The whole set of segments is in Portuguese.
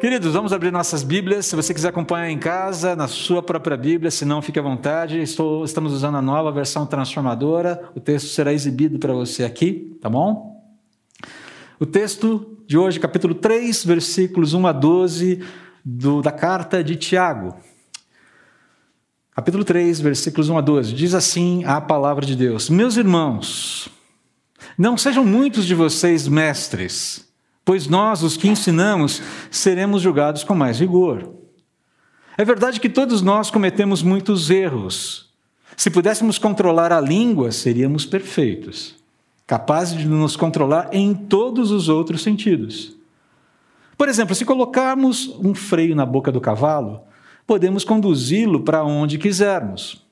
Queridos, vamos abrir nossas Bíblias. Se você quiser acompanhar em casa, na sua própria Bíblia, se não, fique à vontade. Estou, estamos usando a nova versão transformadora. O texto será exibido para você aqui, tá bom? O texto de hoje, capítulo 3, versículos 1 a 12, do, da carta de Tiago. Capítulo 3, versículos 1 a 12. Diz assim a palavra de Deus: Meus irmãos, não sejam muitos de vocês mestres pois nós, os que ensinamos, seremos julgados com mais rigor. É verdade que todos nós cometemos muitos erros. Se pudéssemos controlar a língua, seríamos perfeitos, capazes de nos controlar em todos os outros sentidos. Por exemplo, se colocarmos um freio na boca do cavalo, podemos conduzi-lo para onde quisermos.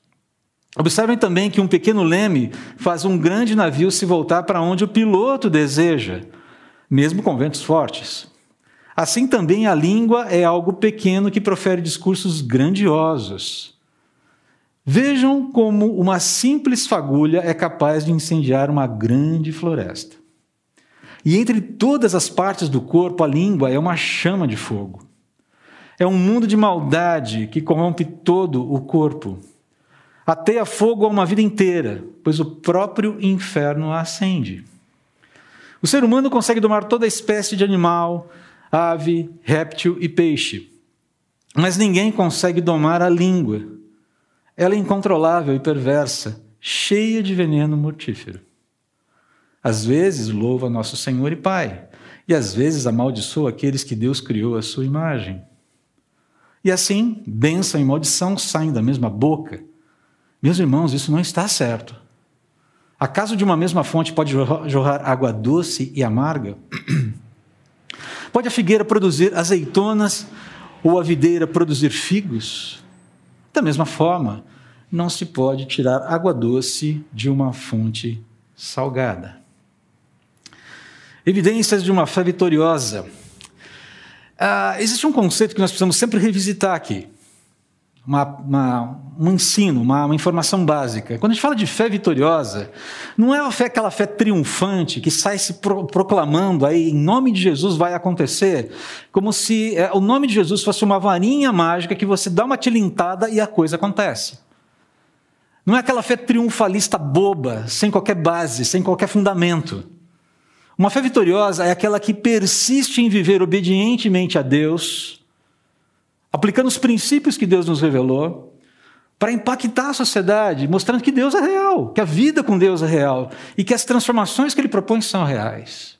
Observem também que um pequeno leme faz um grande navio se voltar para onde o piloto deseja, mesmo com ventos fortes. Assim também a língua é algo pequeno que profere discursos grandiosos. Vejam como uma simples fagulha é capaz de incendiar uma grande floresta. E entre todas as partes do corpo, a língua é uma chama de fogo. É um mundo de maldade que corrompe todo o corpo. Ateia fogo a uma vida inteira, pois o próprio inferno a acende. O ser humano consegue domar toda espécie de animal, ave, réptil e peixe. Mas ninguém consegue domar a língua. Ela é incontrolável e perversa, cheia de veneno mortífero. Às vezes louva nosso Senhor e Pai, e às vezes amaldiçoa aqueles que Deus criou à sua imagem. E assim, bênção e maldição saem da mesma boca. Meus irmãos, isso não está certo. Acaso de uma mesma fonte pode jorrar água doce e amarga? Pode a figueira produzir azeitonas ou a videira produzir figos? Da mesma forma, não se pode tirar água doce de uma fonte salgada. Evidências de uma fé vitoriosa. Ah, existe um conceito que nós precisamos sempre revisitar aqui uma, uma, um ensino, uma, uma, informação básica. Quando a gente fala de fé vitoriosa, não é fé, aquela fé triunfante que sai se pro, proclamando aí, em nome de Jesus vai acontecer, como se é, o nome de Jesus fosse uma varinha mágica que você dá uma tilintada e a coisa acontece. Não é aquela fé triunfalista boba, sem qualquer base, sem qualquer fundamento. Uma fé vitoriosa é aquela que persiste em viver obedientemente a Deus, aplicando os princípios que Deus nos revelou, para impactar a sociedade, mostrando que Deus é real, que a vida com Deus é real e que as transformações que Ele propõe são reais.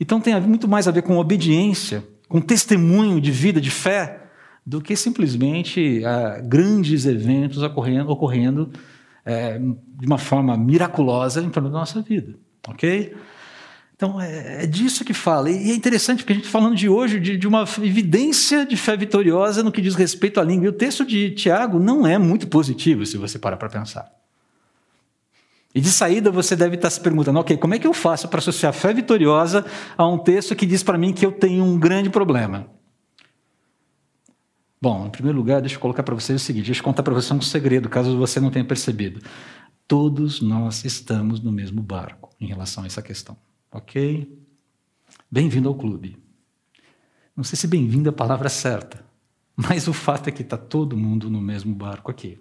Então tem muito mais a ver com obediência, com testemunho de vida, de fé, do que simplesmente ah, grandes eventos ocorrendo, ocorrendo é, de uma forma miraculosa em torno da nossa vida, ok? Então, é, é, disso que fala. E é interessante, porque a gente está falando de hoje de, de, uma evidência de fé vitoriosa no que diz respeito à língua. E o texto de Tiago não é muito positivo, se você parar para pensar. E de saída você deve estar tá se perguntando: ok, como é que eu faço para associar fé vitoriosa a um texto que diz para mim que eu tenho um grande problema? Bom, em primeiro lugar, deixa eu colocar para vocês o seguinte: deixa eu contar para você um segredo, caso você não tenha percebido. Todos nós estamos no mesmo barco em relação a essa questão. Ok? Bem-vindo ao clube. Não sei se bem-vindo é a palavra certa, mas o fato é que está todo mundo no mesmo barco aqui.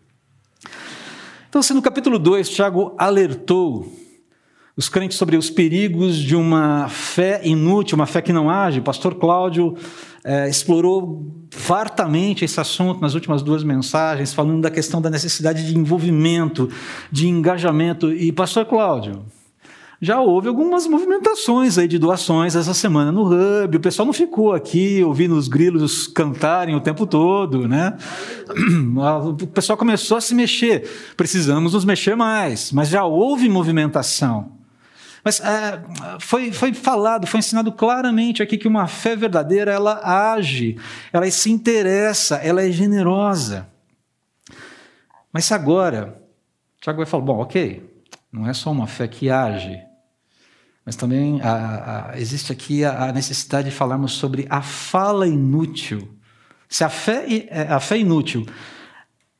Então, se no capítulo 2, Tiago alertou os crentes sobre os perigos de uma fé inútil, uma fé que não age, o pastor Cláudio é, explorou fartamente esse assunto nas últimas duas mensagens, falando da questão da necessidade de envolvimento, de engajamento. E, pastor Cláudio, já houve algumas movimentações aí de doações essa semana no Hub. O pessoal não ficou aqui ouvindo os grilos cantarem o tempo todo, né? O pessoal começou a se mexer. Precisamos nos mexer mais, mas já houve movimentação. Mas é, foi, foi falado, foi ensinado claramente aqui que uma fé verdadeira ela age, ela se interessa, ela é generosa. Mas agora, Tiago vai falar: bom, ok, não é só uma fé que age, mas também a, a, existe aqui a, a, necessidade de falarmos sobre a fala inútil. Se a fé, é, a fé inútil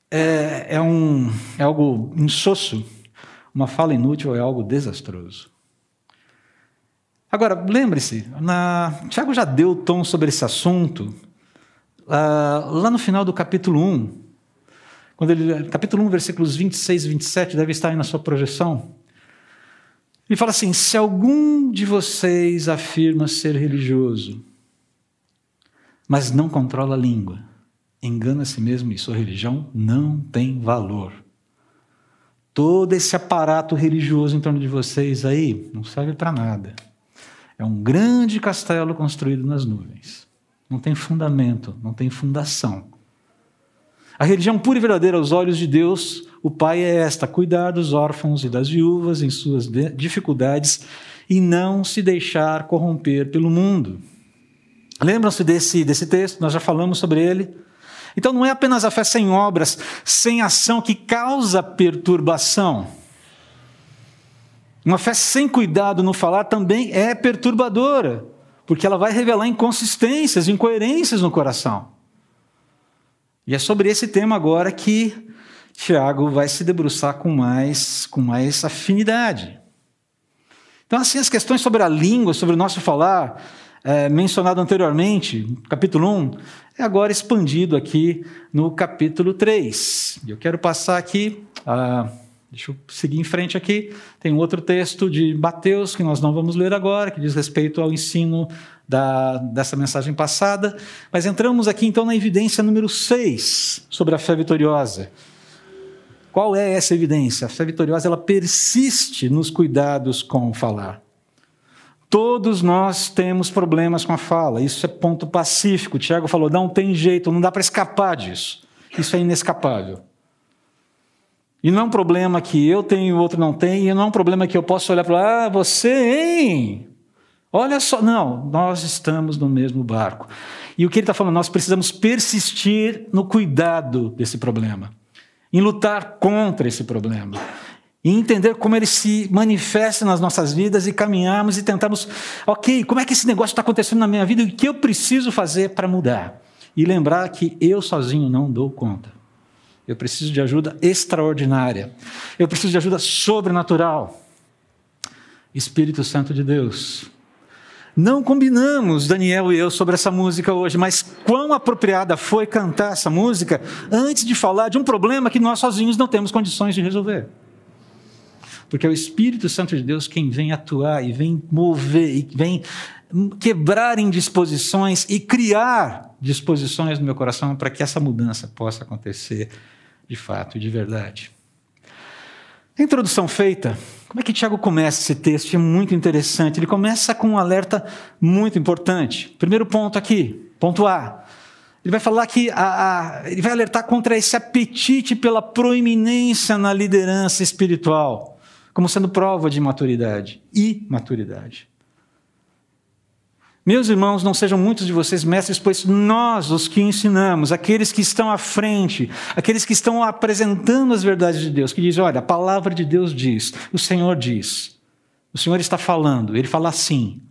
é, é, um, é algo insosso, uma fala inútil é algo desastroso. Agora, lembre-se, Tiago já deu tom sobre esse assunto uh, lá no final do capítulo 1. Quando ele, capítulo 1, versículos 26 e 27, deve estar aí na sua projeção. Ele fala assim: se algum de vocês afirma ser religioso, mas não controla a língua, engana a si mesmo e sua religião não tem valor. Todo esse aparato religioso em torno de vocês aí não serve para nada. É um grande castelo construído nas nuvens. Não tem fundamento, não tem fundação. A religião pura e verdadeira aos olhos de Deus, o Pai é esta: cuidar dos órfãos e das viúvas em suas dificuldades e não se deixar corromper pelo mundo. Lembram-se desse, desse texto? Nós já falamos sobre ele. Então não é apenas a fé sem obras, sem ação que causa perturbação. Uma fé sem cuidado no falar também é perturbadora, porque ela vai revelar inconsistências, incoerências no coração. E é sobre esse tema agora que Tiago vai se debruçar com mais, com mais afinidade. Então, assim, as questões sobre a língua, sobre o nosso falar, é, mencionado anteriormente, capítulo 1, é agora expandido aqui no capítulo 3. Eu quero passar aqui. Ah, Deixa eu seguir em frente aqui. Tem outro texto de Mateus que nós não vamos ler agora, que diz respeito ao ensino da, dessa mensagem passada. Mas entramos aqui então na evidência número 6 sobre a fé vitoriosa. Qual é essa evidência? A fé vitoriosa ela persiste nos cuidados com o falar. Todos nós temos problemas com a fala, isso é ponto pacífico. O Tiago falou: não tem jeito, não dá para escapar disso. Isso é inescapável. E não é um problema que eu tenho e o outro não tem, e não é um problema que eu posso olhar para lá, ah, você, hein? Olha só, não, nós estamos no mesmo barco. E o que ele está falando? Nós precisamos persistir no cuidado desse problema, em lutar contra esse problema, e entender como ele se manifesta nas nossas vidas e caminharmos e tentarmos, ok, como é que esse negócio está acontecendo na minha vida e o que eu preciso fazer para mudar? E lembrar que eu sozinho não dou conta. Eu preciso de ajuda extraordinária. Eu preciso de ajuda sobrenatural. Espírito Santo de Deus. Não combinamos, Daniel e eu, sobre essa música hoje, mas quão apropriada foi cantar essa música antes de falar de um problema que nós sozinhos não temos condições de resolver. Porque é o Espírito Santo de Deus quem vem atuar e vem mover e vem quebrar indisposições e criar disposições no meu coração para que essa mudança possa acontecer de fato e de verdade. Introdução feita, como é que Tiago começa esse texto? É muito interessante. Ele começa com um alerta muito importante. Primeiro ponto aqui, ponto A. Ele vai falar que a, a, ele vai alertar contra esse apetite pela proeminência na liderança espiritual, como sendo prova de maturidade e maturidade. Meus irmãos, não sejam muitos de vocês mestres, pois nós, os que ensinamos, aqueles que estão à frente, aqueles que estão apresentando as verdades de Deus, que dizem: olha, a palavra de Deus diz, o Senhor diz, o Senhor está falando, ele fala assim.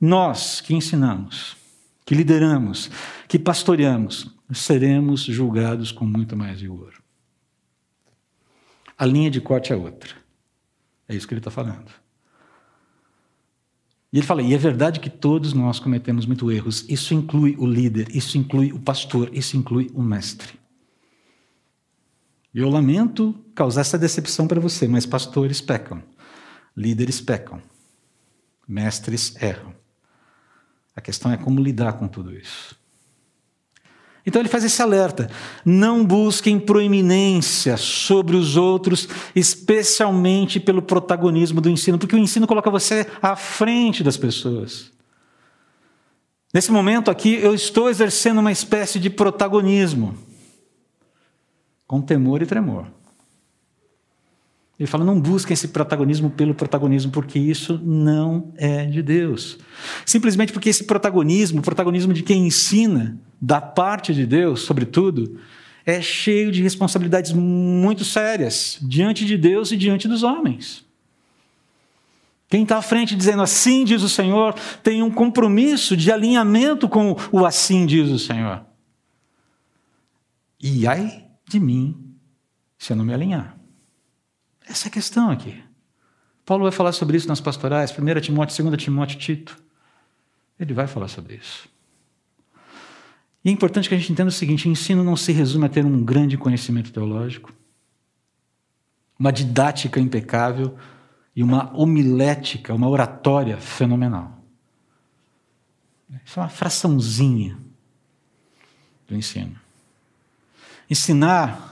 Nós que ensinamos, que lideramos, que pastoreamos, seremos julgados com muito mais rigor. A linha de corte é outra. É isso que ele está falando. E ele fala: e é verdade que todos nós cometemos muitos erros. Isso inclui o líder, isso inclui o pastor, isso inclui o mestre. Eu lamento causar essa decepção para você, mas pastores pecam, líderes pecam, mestres erram. A questão é como lidar com tudo isso. Então ele faz esse alerta: não busquem proeminência sobre os outros, especialmente pelo protagonismo do ensino, porque o ensino coloca você à frente das pessoas. Nesse momento aqui, eu estou exercendo uma espécie de protagonismo, com temor e tremor. Ele fala: não busquem esse protagonismo pelo protagonismo, porque isso não é de Deus. Simplesmente porque esse protagonismo, o protagonismo de quem ensina, da parte de Deus, sobretudo, é cheio de responsabilidades muito sérias diante de Deus e diante dos homens. Quem está à frente dizendo assim diz o Senhor, tem um compromisso de alinhamento com o assim diz o Senhor. E ai de mim se eu não me alinhar. Essa é a questão aqui. Paulo vai falar sobre isso nas pastorais, 1 Timóteo, 2 Timóteo, Tito. Ele vai falar sobre isso. E é importante que a gente entenda o seguinte: ensino não se resume a ter um grande conhecimento teológico, uma didática impecável e uma homilética, uma oratória fenomenal. Isso é uma fraçãozinha do ensino. Ensinar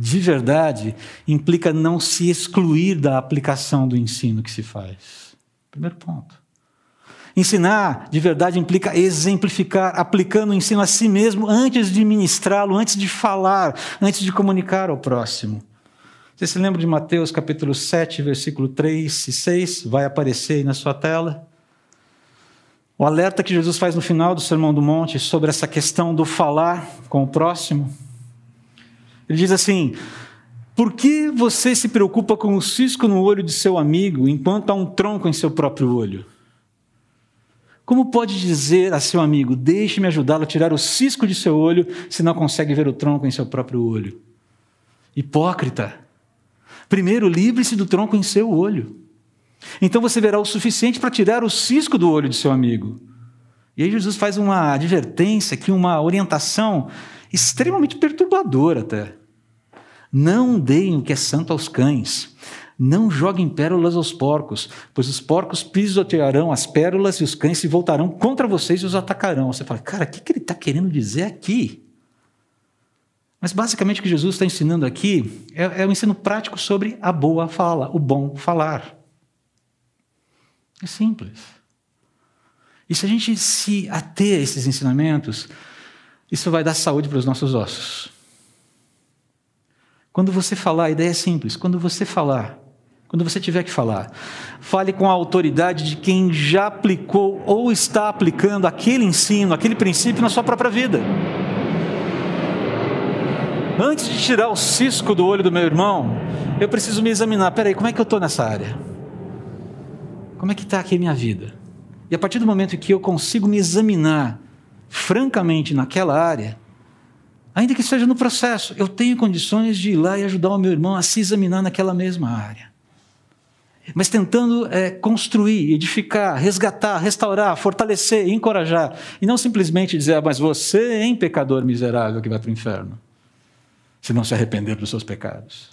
de verdade implica não se excluir da aplicação do ensino que se faz. Primeiro ponto. Ensinar de verdade implica exemplificar, aplicando o ensino a si mesmo antes de ministrá-lo, antes de falar, antes de comunicar ao próximo. Você se lembra de Mateus capítulo 7, versículo 3 e 6? Vai aparecer aí na sua tela. O alerta que Jesus faz no final do Sermão do Monte sobre essa questão do falar com o próximo. Ele diz assim: Por que você se preocupa com o cisco no olho de seu amigo enquanto há um tronco em seu próprio olho? Como pode dizer a seu amigo: Deixe-me ajudá-lo a tirar o cisco de seu olho, se não consegue ver o tronco em seu próprio olho? Hipócrita! Primeiro, livre-se do tronco em seu olho. Então você verá o suficiente para tirar o cisco do olho de seu amigo. E aí Jesus faz uma advertência aqui, uma orientação extremamente perturbadora até. Não deem o que é santo aos cães. Não joguem pérolas aos porcos, pois os porcos pisotearão as pérolas e os cães se voltarão contra vocês e os atacarão. Você fala, cara, o que, que ele está querendo dizer aqui? Mas basicamente o que Jesus está ensinando aqui é, é um ensino prático sobre a boa fala, o bom falar. É simples. E se a gente se ater a esses ensinamentos, isso vai dar saúde para os nossos ossos. Quando você falar, a ideia é simples. Quando você falar, quando você tiver que falar, fale com a autoridade de quem já aplicou ou está aplicando aquele ensino, aquele princípio na sua própria vida. Antes de tirar o cisco do olho do meu irmão, eu preciso me examinar. Peraí, como é que eu estou nessa área? Como é que está aqui a minha vida? E a partir do momento em que eu consigo me examinar francamente naquela área, ainda que seja no processo, eu tenho condições de ir lá e ajudar o meu irmão a se examinar naquela mesma área. Mas tentando é, construir, edificar, resgatar, restaurar, fortalecer, encorajar. E não simplesmente dizer, ah, mas você, hein, pecador miserável que vai para o inferno, se não se arrepender dos seus pecados.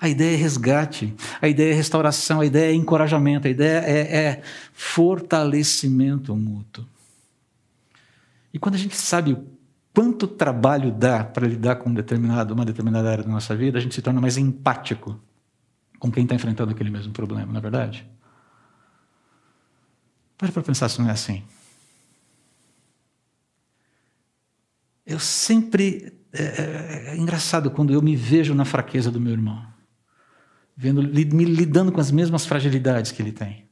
A ideia é resgate, a ideia é restauração, a ideia é encorajamento, a ideia é, é fortalecimento mútuo. E quando a gente sabe quanto trabalho dá para lidar com um determinado, uma determinada área da nossa vida, a gente se torna mais empático com quem está enfrentando aquele mesmo problema, não é verdade? Pare para pensar se não é assim. Eu sempre. É, é, é, engraçado quando eu me vejo na fraqueza do meu irmão, vendo, me lidando com as mesmas fragilidades que ele tem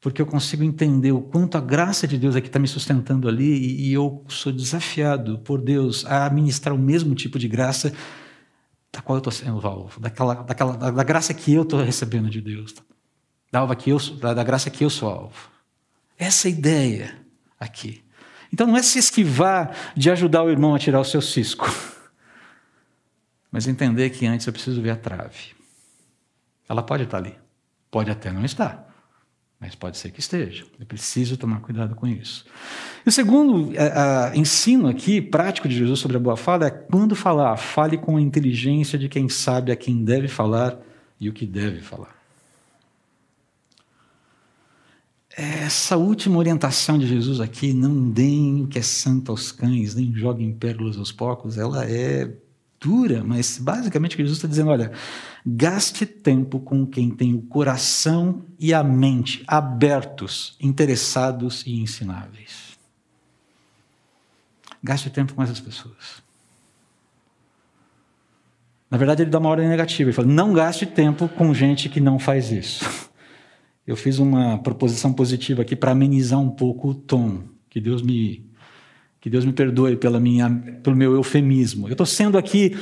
porque eu consigo entender o quanto a graça de Deus é que está me sustentando ali e, e, eu sou desafiado por Deus a ministrar o mesmo tipo de graça da qual eu estou sendo alvo, daquela, daquela, da, da graça que eu estou recebendo de Deus, da, alva que eu, da, da graça que eu sou alvo. Essa é a ideia aqui. Então não é se esquivar de ajudar o irmão a tirar o seu cisco, mas entender que antes eu preciso ver a trave. Ela pode estar ali, pode até não estar. Mas pode ser que esteja. Eu preciso tomar cuidado com isso. E o segundo é, ensino aqui, prático de Jesus sobre a boa fala, é quando falar, fale com a inteligência de quem sabe a quem deve falar e o que deve falar. Essa última orientação de Jesus aqui, não deem o que é santo aos cães, nem joguem pérolas aos porcos, ela é dura, mas basicamente o que Jesus está dizendo, olha, gaste tempo com quem tem o coração e a mente abertos, interessados e ensináveis. Gaste tempo com essas pessoas. Na verdade, ele dá uma ordem negativa. Ele fala: não gaste tempo com gente que não faz isso. Eu fiz uma proposição positiva aqui para amenizar um pouco o tom. Que Deus me que Deus me perdoe pela minha, pelo meu eufemismo. Eu estou sendo aqui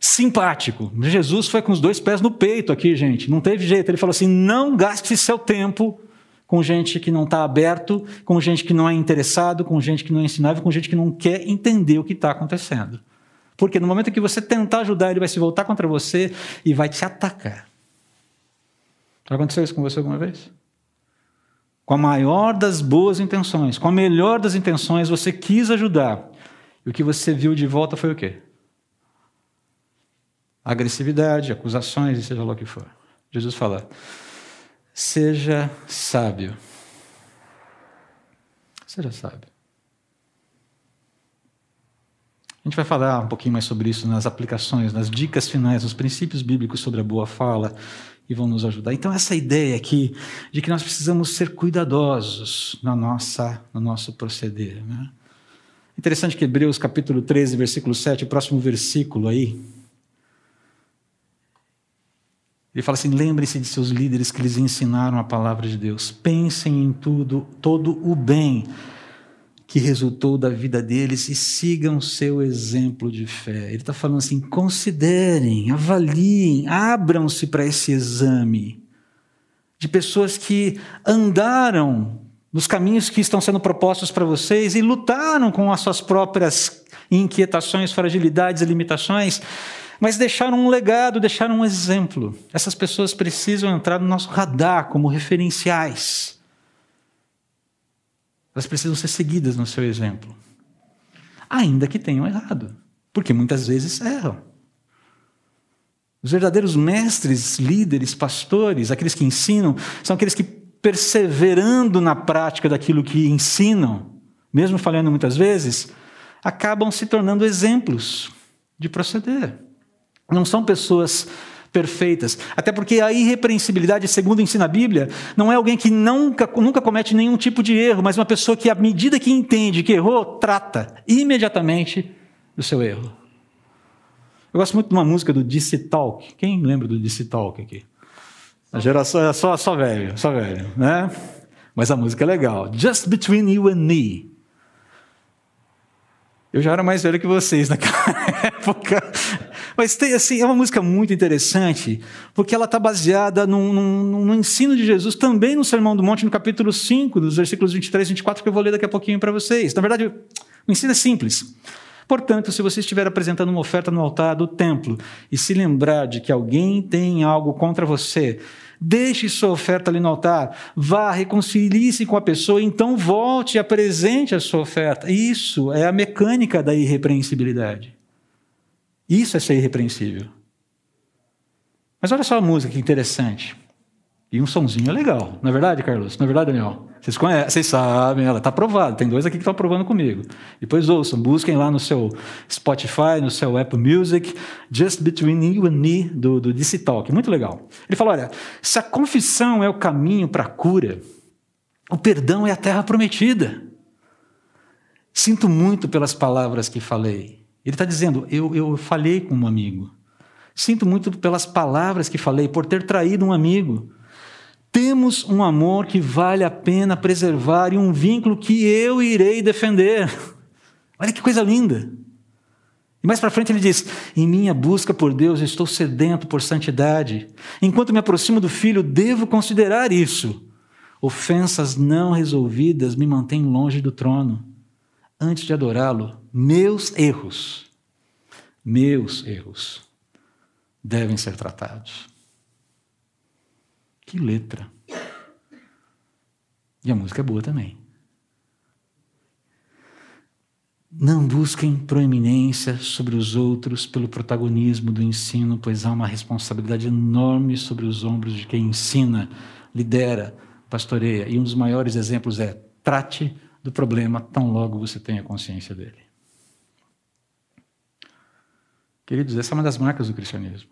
simpático. Jesus foi com os dois pés no peito aqui, gente. Não teve jeito. Ele falou assim: não gaste seu tempo com gente que não está aberto, com gente que não é interessado, com gente que não é ensinável, com gente que não quer entender o que está acontecendo. Porque no momento que você tentar ajudar, ele vai se voltar contra você e vai te atacar. Já aconteceu isso com você alguma vez? Com a maior das boas intenções, com a melhor das intenções, você quis ajudar. E o que você viu de volta foi o quê? Agressividade, acusações e seja lá o que for. Jesus fala: seja sábio. Seja sábio. A gente vai falar um pouquinho mais sobre isso nas aplicações, nas dicas finais, nos princípios bíblicos sobre a boa fala, e vão nos ajudar. Então, essa ideia aqui de que nós precisamos ser cuidadosos na nossa, no nosso proceder. Né? Interessante que Hebreus capítulo 13, versículo 7, o próximo versículo aí, ele fala assim: lembrem-se de seus líderes que lhes ensinaram a palavra de Deus. Pensem em tudo, todo o bem que resultou da vida deles e sigam seu exemplo de fé. Ele está falando assim: considerem, avaliem, abram-se para esse exame de pessoas que andaram nos caminhos que estão sendo propostos para vocês e lutaram com as suas próprias inquietações, fragilidades e limitações, mas deixaram um legado, deixaram um exemplo. Essas pessoas precisam entrar no nosso radar como referenciais. Elas precisam ser seguidas no seu exemplo. Ainda que tenham errado, porque muitas vezes erram. Os verdadeiros mestres, líderes, pastores, aqueles que ensinam, são aqueles que, perseverando na prática daquilo que ensinam, mesmo falhando muitas vezes, acabam se tornando exemplos de proceder. Não são pessoas perfeitas. Até porque a irrepreensibilidade, segundo ensina a Bíblia, não é alguém que nunca, nunca comete nenhum tipo de erro, mas uma pessoa que, à medida que entende que errou, trata imediatamente do seu erro. Eu gosto muito de uma música do DC Talk. Quem lembra do DC Talk aqui? A geração é só, só velho, só velho, né? Mas a música é legal. Just Between You and Me. Eu já era mais velho que vocês naquela época. Mas tem, assim, é uma música muito interessante, porque ela está baseada no, no, no, ensino de Jesus, também no Sermão do Monte, no capítulo 5, dos versículos 23 e 24, que eu vou ler daqui a pouquinho para vocês. Na verdade, o ensino é simples. Portanto, se você estiver apresentando uma oferta no altar do templo e se lembrar de que alguém tem algo contra você, deixe sua oferta ali no altar, vá, reconcilie-se com a pessoa, então volte e apresente a sua oferta. Isso é a mecânica da irrepreensibilidade. Isso é ser irrepreensível. Mas olha só a música que interessante. E um sonzinho é legal. Não é verdade, Carlos? Não é verdade, Daniel? Vocês conhecem, vocês sabem, ela está aprovada. Tem dois aqui que estão aprovando comigo. Depois ouçam, busquem lá no seu Spotify, no seu Apple Music, Just Between You and Me, do, do DC Talk. Muito legal. Ele fala: olha, se a confissão é o caminho para a cura, o perdão é a terra prometida. Sinto muito pelas palavras que falei. Ele está dizendo: eu, eu falhei com um amigo. Sinto muito pelas palavras que falei, por ter traído um amigo. Temos um amor que vale a pena preservar e um vínculo que eu irei defender. Olha que coisa linda. E mais para frente ele diz: Em minha busca por Deus, estou sedento por santidade. Enquanto me aproximo do Filho, devo considerar isso. Ofensas não resolvidas me mantêm longe do trono antes de adorá-lo, meus erros, meus erros devem ser tratados. Que letra. E a música é boa também. Não busquem proeminência sobre os outros pelo protagonismo do ensino, pois há uma responsabilidade enorme sobre os ombros de quem ensina, lidera, pastoreia. E um dos maiores exemplos é trate do problema tão logo você tenha consciência dele. Queridos, essa é uma das marcas do cristianismo.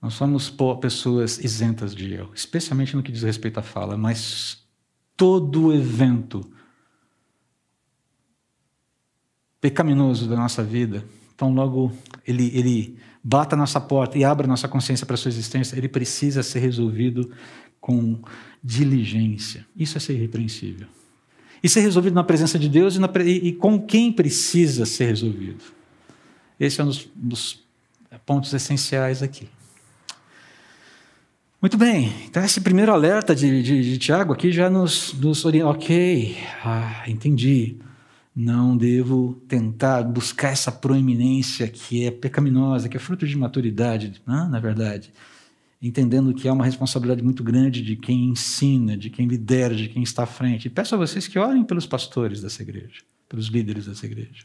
Não somos pessoas isentas de erro, especialmente no que diz respeito à fala, mas todo evento pecaminoso da nossa vida, tão logo ele, ele bata a nossa porta e abra a nossa consciência para a sua existência, ele precisa ser resolvido com diligência. Isso é ser irrepreensível. E ser resolvido na presença de Deus e, na, e, e com quem precisa ser resolvido. Esse é um dos, dos pontos essenciais aqui. Muito bem, então esse primeiro alerta de, de, de Tiago aqui já nos, nos orienta. Ok, ah, entendi. Não devo tentar buscar essa proeminência que é pecaminosa, que é fruto de maturidade, não, na verdade. Entendendo que há uma responsabilidade muito grande de quem ensina, de quem lidera, de quem está à frente. E peço a vocês que orem pelos pastores dessa igreja, pelos líderes dessa igreja.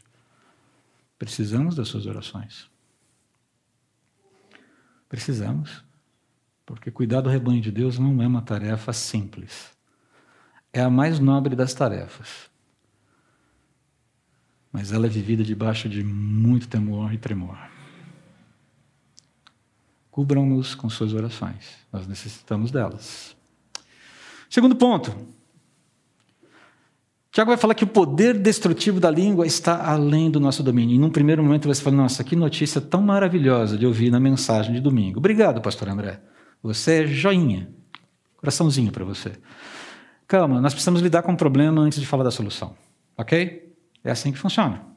Precisamos das suas orações. Precisamos. Porque cuidar do rebanho de Deus não é uma tarefa simples. É a mais nobre das tarefas. Mas ela é vivida debaixo de muito temor e tremor. Cubram-nos com suas orações. Nós necessitamos delas. Segundo ponto. Tiago vai falar que o poder destrutivo da língua está além do nosso domínio. E num primeiro momento você fala, nossa, que notícia tão maravilhosa de ouvir na mensagem de domingo. Obrigado, pastor André. Você é joinha. Coraçãozinho para você. Calma, nós precisamos lidar com o problema antes de falar da solução. Ok? É assim que funciona.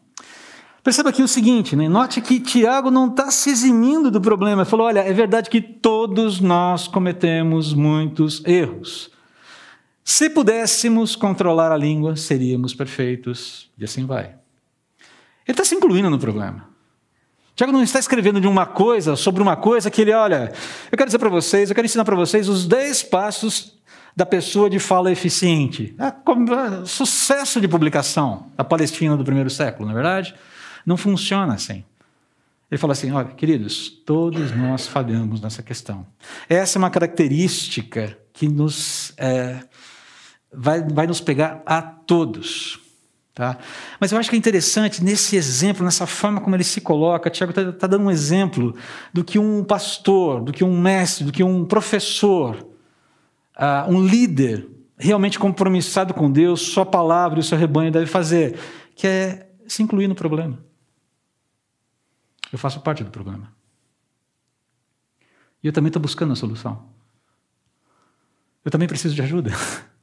Perceba aqui o seguinte, né? note que Tiago não está se eximindo do problema. Ele falou: olha, é verdade que todos nós cometemos muitos erros. Se pudéssemos controlar a língua, seríamos perfeitos. E assim vai. Ele está se incluindo no problema. Tiago não está escrevendo de uma coisa sobre uma coisa que ele, olha, eu quero dizer para vocês, eu quero ensinar para vocês os 10 passos da pessoa de fala eficiente. É, é sucesso de publicação da Palestina do primeiro século, não é verdade? Não funciona assim. Ele fala assim: olha, queridos, todos nós falhamos nessa questão. Essa é uma característica que nos é, vai, vai nos pegar a todos. Tá? Mas eu acho que é interessante nesse exemplo, nessa forma como ele se coloca, Tiago está tá dando um exemplo do que um pastor, do que um mestre, do que um professor, uh, um líder realmente compromissado com Deus, sua palavra e o seu rebanho deve fazer, que é se incluir no problema. Eu faço parte do problema. E eu também estou buscando a solução. Eu também preciso de ajuda.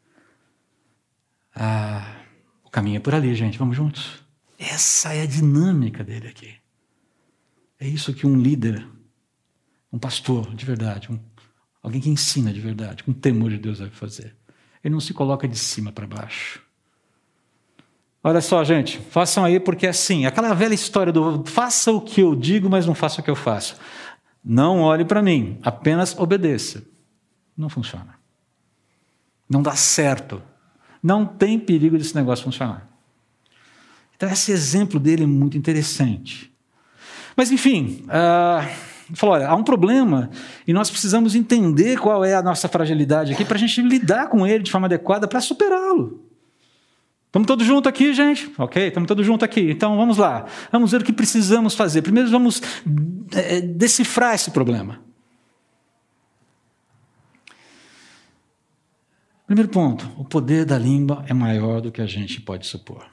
Ah, o caminho é por ali, gente. Vamos juntos. Essa é a dinâmica dele aqui. É isso que um líder, um pastor de verdade, um, alguém que ensina de verdade, com temor de Deus deve fazer. Ele não se coloca de cima para baixo. Olha só, gente, façam aí, porque assim, aquela velha história do faça o que eu digo, mas não faça o que eu faço. Não olhe para mim, apenas obedeça. Não funciona. Não dá certo. Não tem perigo desse negócio funcionar. Então, esse exemplo dele é muito interessante. Mas, enfim, uh, falou: olha, há um problema e nós precisamos entender qual é a nossa fragilidade aqui para a gente lidar com ele de forma adequada para superá-lo. Estamos todos juntos aqui, gente? Ok, estamos todos juntos aqui. Então vamos lá. Vamos ver o que precisamos fazer. Primeiro vamos é, decifrar esse problema. Primeiro ponto: o poder da língua é maior do que a gente pode supor.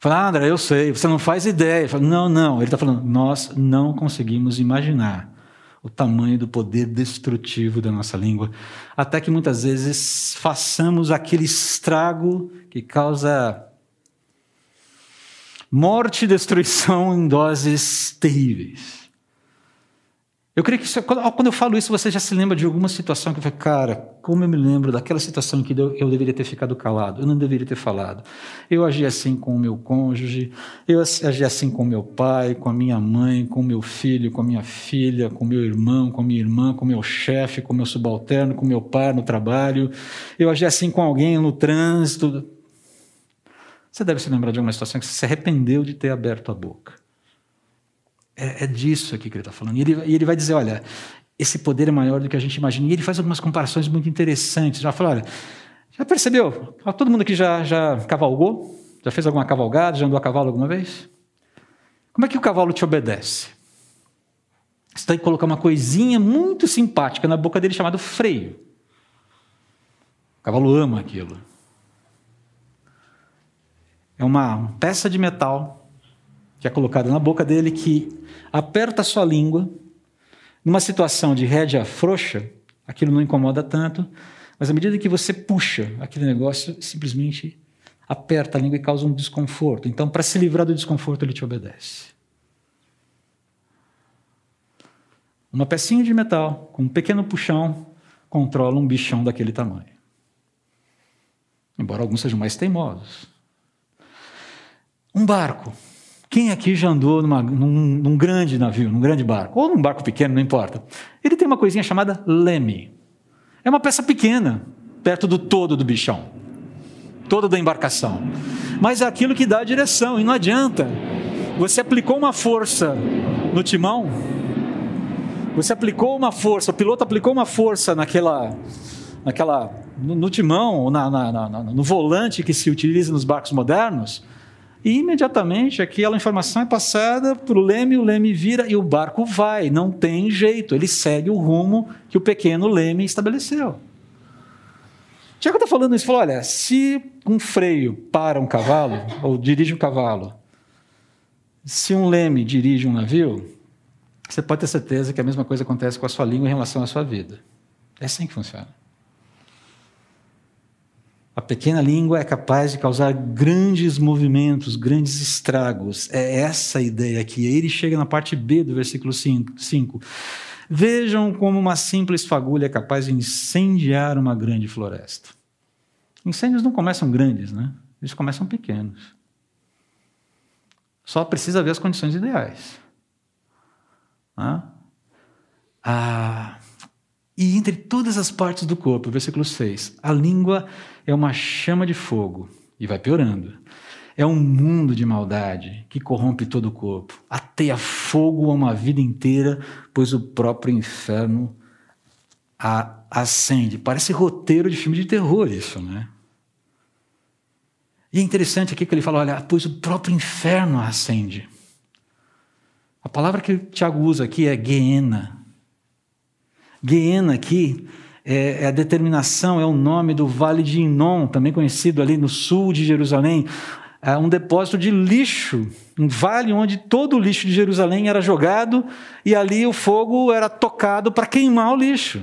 Fala, ah, André, eu sei, você não faz ideia. Não, não. Ele está falando, nós não conseguimos imaginar o tamanho do poder destrutivo da nossa língua, até que muitas vezes façamos aquele estrago que causa morte e destruição em doses terríveis. Eu creio que isso, quando eu falo isso, você já se lembra de alguma situação que falei, cara, como eu me lembro daquela situação em que eu deveria ter ficado calado, eu não deveria ter falado. Eu agi assim com o meu cônjuge, eu agi assim com meu pai, com a minha mãe, com meu filho, com a minha filha, com meu irmão, com a minha irmã, com meu chefe, com meu subalterno, com meu pai no trabalho. Eu agi assim com alguém no trânsito. Você deve se lembrar de alguma situação que você se arrependeu de ter aberto a boca. É, é disso aqui que ele está falando. E ele, e ele vai dizer: olha, esse poder é maior do que a gente imagina. E ele faz algumas comparações muito interessantes. Já fala: olha, já percebeu? Todo mundo aqui já, já cavalgou? Já fez alguma cavalgada? Já andou a cavalo alguma vez? Como é que o cavalo te obedece? Você tem que colocar uma coisinha muito simpática na boca dele chamado freio. O cavalo ama aquilo. É uma peça de metal que é colocada na boca dele, que aperta a sua língua, numa situação de rédea frouxa, aquilo não incomoda tanto, mas à medida que você puxa aquele negócio, simplesmente aperta a língua e causa um desconforto. Então, para se livrar do desconforto, ele te obedece. Uma pecinha de metal com um pequeno puxão controla um bichão daquele tamanho. Embora alguns sejam mais teimosos. Um barco Quem aqui já andou numa, num, num, grande navio, num grande barco, ou num barco pequeno, não importa. Ele tem uma coisinha chamada leme. É uma peça pequena, perto do todo do bichão, todo da embarcação. Mas é aquilo que dá a direção, e não adianta. Você aplicou uma força no timão, você aplicou uma força, o piloto aplicou uma força naquela, naquela no, no timão, na, na, na, no volante que se utiliza nos barcos modernos, e imediatamente aquela informação é passada para o leme, o leme vira e o barco vai. Não tem jeito, ele segue o rumo que o pequeno leme estabeleceu. Tiago está falando isso, falou: olha, se um freio para um cavalo, ou dirige um cavalo, se um leme dirige um navio, você pode ter certeza que a mesma coisa acontece com a sua língua em relação à sua vida. É assim que funciona. A pequena língua é capaz de causar grandes movimentos, grandes estragos. É essa a ideia aqui. Aí ele chega na parte B do versículo 5. Vejam como uma simples fagulha é capaz de incendiar uma grande floresta. Incêndios não começam grandes, né? Eles começam pequenos. Só precisa ver as condições ideais. Ah, e entre todas as partes do corpo, versículo 6, a língua é uma chama de fogo, e vai piorando. É um mundo de maldade que corrompe todo o corpo. Ateia fogo a uma vida inteira, pois o próprio inferno a acende. Parece roteiro de filme de terror isso, né? E é interessante aqui que ele fala, olha, pois o próprio inferno a acende. A palavra que Tiago usa aqui é Geena, Guiena aqui é, é, a determinação, é o nome do Vale de Inon, também conhecido ali no sul de Jerusalém, é um depósito de lixo, um vale onde todo o lixo de Jerusalém era jogado e ali o fogo era tocado para queimar o lixo.